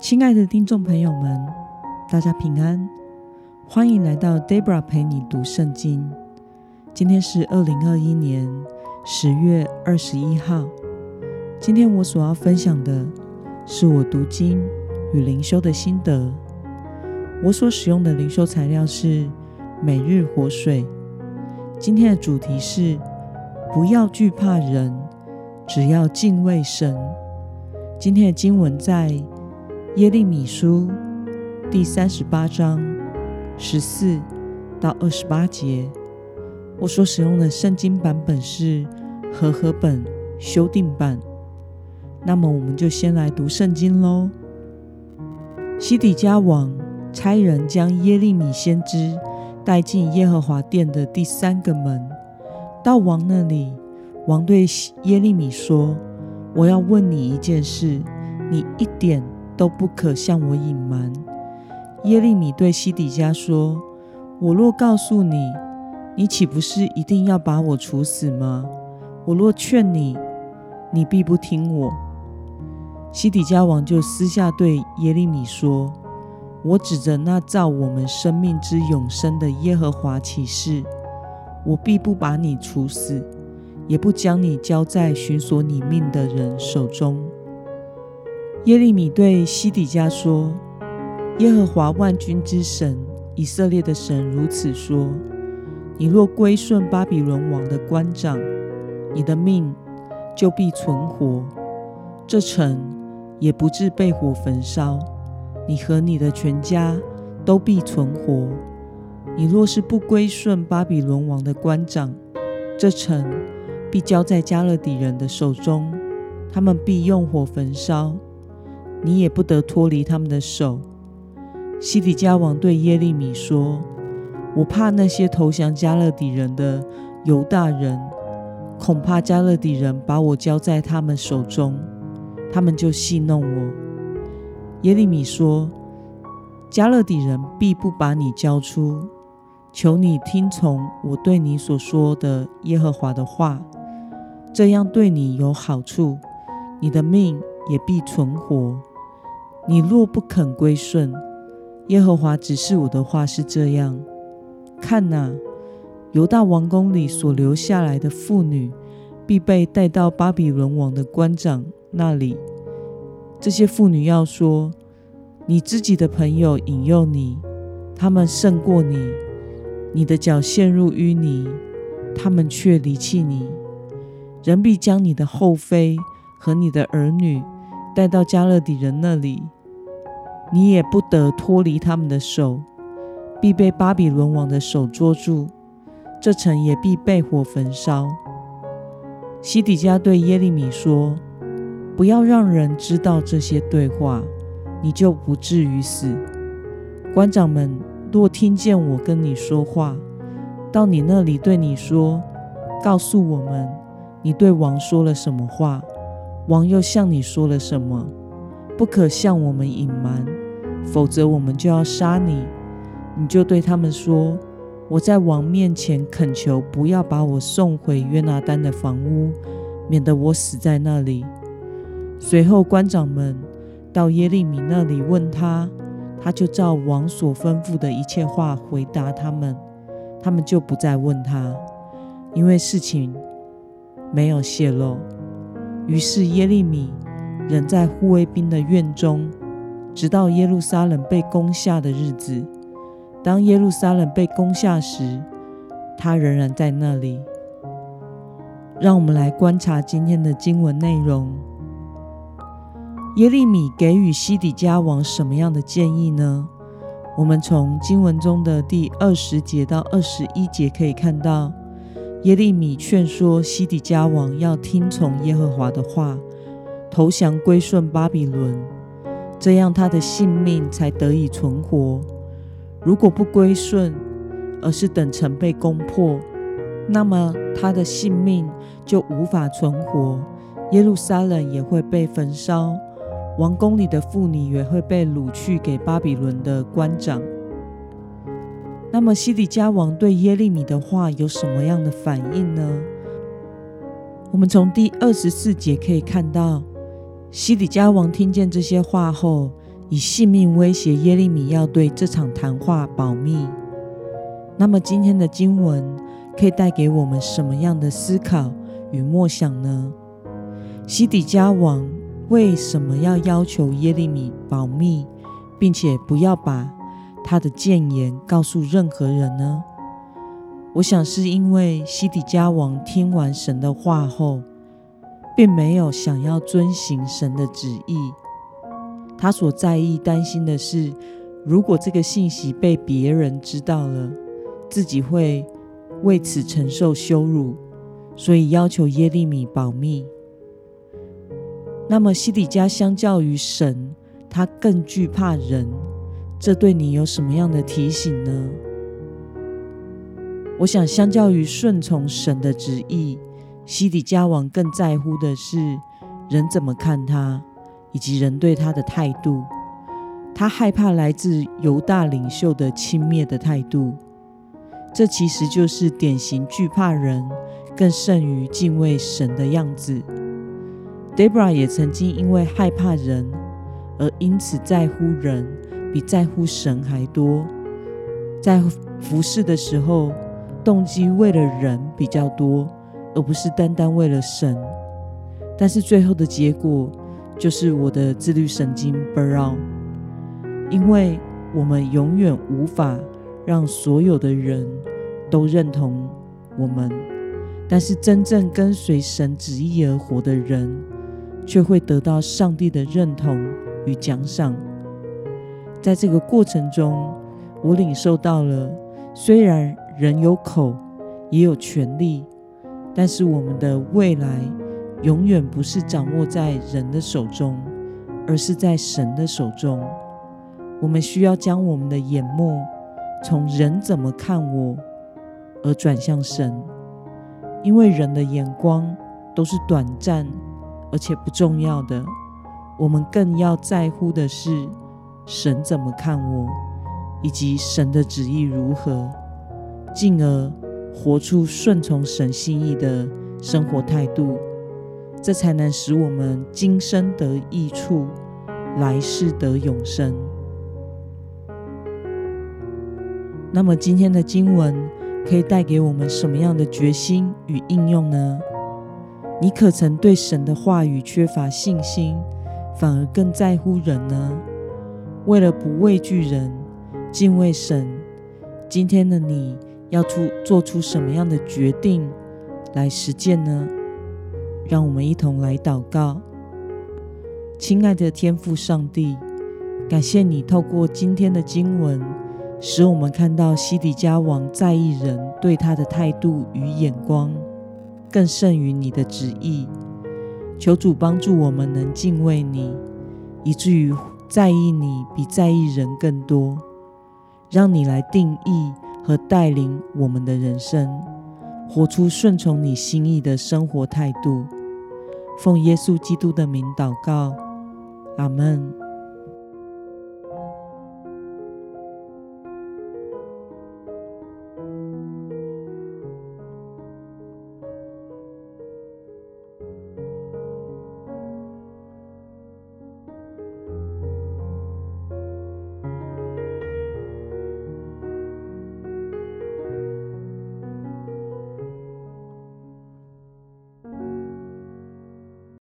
亲爱的听众朋友们，大家平安，欢迎来到 Debra 陪你读圣经。今天是二零二一年十月二十一号。今天我所要分享的是我读经与灵修的心得。我所使用的灵修材料是每日活水。今天的主题是不要惧怕人，只要敬畏神。今天的经文在耶利米书第三十八章十四到二十八节。我所使用的圣经版本是和合本修订版。那么，我们就先来读圣经喽。西底家王差人将耶利米先知带进耶和华殿的第三个门，到王那里，王对耶利米说。我要问你一件事，你一点都不可向我隐瞒。耶利米对西底家说：“我若告诉你，你岂不是一定要把我处死吗？我若劝你，你必不听我。”西底家王就私下对耶利米说：“我指着那造我们生命之永生的耶和华起誓，我必不把你处死。”也不将你交在寻索你命的人手中。耶利米对西底家说：“耶和华万军之神以色列的神如此说：你若归顺巴比伦王的官长，你的命就必存活，这城也不至被火焚烧，你和你的全家都必存活。你若是不归顺巴比伦王的官长，这城。”必交在加勒底人的手中，他们必用火焚烧，你也不得脱离他们的手。西底家王对耶利米说：“我怕那些投降加勒底人的犹大人，恐怕加勒底人把我交在他们手中，他们就戏弄我。”耶利米说：“加勒底人必不把你交出，求你听从我对你所说的耶和华的话。”这样对你有好处，你的命也必存活。你若不肯归顺，耶和华指示我的话是这样：看哪，犹大王宫里所留下来的妇女，必被带到巴比伦王的官长那里。这些妇女要说：你自己的朋友引诱你，他们胜过你，你的脚陷入淤泥，他们却离弃你。人必将你的后妃和你的儿女带到加勒底人那里，你也不得脱离他们的手，必被巴比伦王的手捉住，这城也必被火焚烧。西底家对耶利米说：“不要让人知道这些对话，你就不至于死。官长们若听见我跟你说话，到你那里对你说，告诉我们。”你对王说了什么话？王又向你说了什么？不可向我们隐瞒，否则我们就要杀你。你就对他们说：我在王面前恳求，不要把我送回约拿丹的房屋，免得我死在那里。随后官长们到耶利米那里问他，他就照王所吩咐的一切话回答他们。他们就不再问他，因为事情。没有泄露。于是耶利米仍在护卫兵的院中，直到耶路撒冷被攻下的日子。当耶路撒冷被攻下时，他仍然在那里。让我们来观察今天的经文内容。耶利米给予西底家王什么样的建议呢？我们从经文中的第二十节到二十一节可以看到。耶利米劝说西底家王要听从耶和华的话，投降归顺巴比伦，这样他的性命才得以存活。如果不归顺，而是等城被攻破，那么他的性命就无法存活，耶路撒冷也会被焚烧，王宫里的妇女也会被掳去给巴比伦的官长。那么西底家王对耶利米的话有什么样的反应呢？我们从第二十四节可以看到，西底家王听见这些话后，以性命威胁耶利米要对这场谈话保密。那么今天的经文可以带给我们什么样的思考与默想呢？西底家王为什么要要求耶利米保密，并且不要把他的谏言告诉任何人呢？我想是因为西底家王听完神的话后，并没有想要遵行神的旨意。他所在意、担心的是，如果这个信息被别人知道了，自己会为此承受羞辱，所以要求耶利米保密。那么西底家相较于神，他更惧怕人，这对你有什么样的提醒呢？我想，相较于顺从神的旨意，西底家王更在乎的是人怎么看他，以及人对他的态度。他害怕来自犹大领袖的轻蔑的态度，这其实就是典型惧怕人更胜于敬畏神的样子。Debra 也曾经因为害怕人，而因此在乎人比在乎神还多，在服侍的时候。动机为了人比较多，而不是单单为了神。但是最后的结果就是我的自律神经 burn 因为我们永远无法让所有的人都认同我们，但是真正跟随神旨意而活的人，却会得到上帝的认同与奖赏。在这个过程中，我领受到了，虽然。人有口，也有权利，但是我们的未来永远不是掌握在人的手中，而是在神的手中。我们需要将我们的眼目从人怎么看我，而转向神，因为人的眼光都是短暂而且不重要的。我们更要在乎的是神怎么看我，以及神的旨意如何。进而活出顺从神心意的生活态度，这才能使我们今生得益处，来世得永生。那么，今天的经文可以带给我们什么样的决心与应用呢？你可曾对神的话语缺乏信心，反而更在乎人呢？为了不畏惧人，敬畏神，今天的你。要出做出什么样的决定来实践呢？让我们一同来祷告。亲爱的天父上帝，感谢你透过今天的经文，使我们看到西底家王在意人对他的态度与眼光，更胜于你的旨意。求主帮助我们能敬畏你，以至于在意你比在意人更多，让你来定义。和带领我们的人生，活出顺从你心意的生活态度。奉耶稣基督的名祷告，阿门。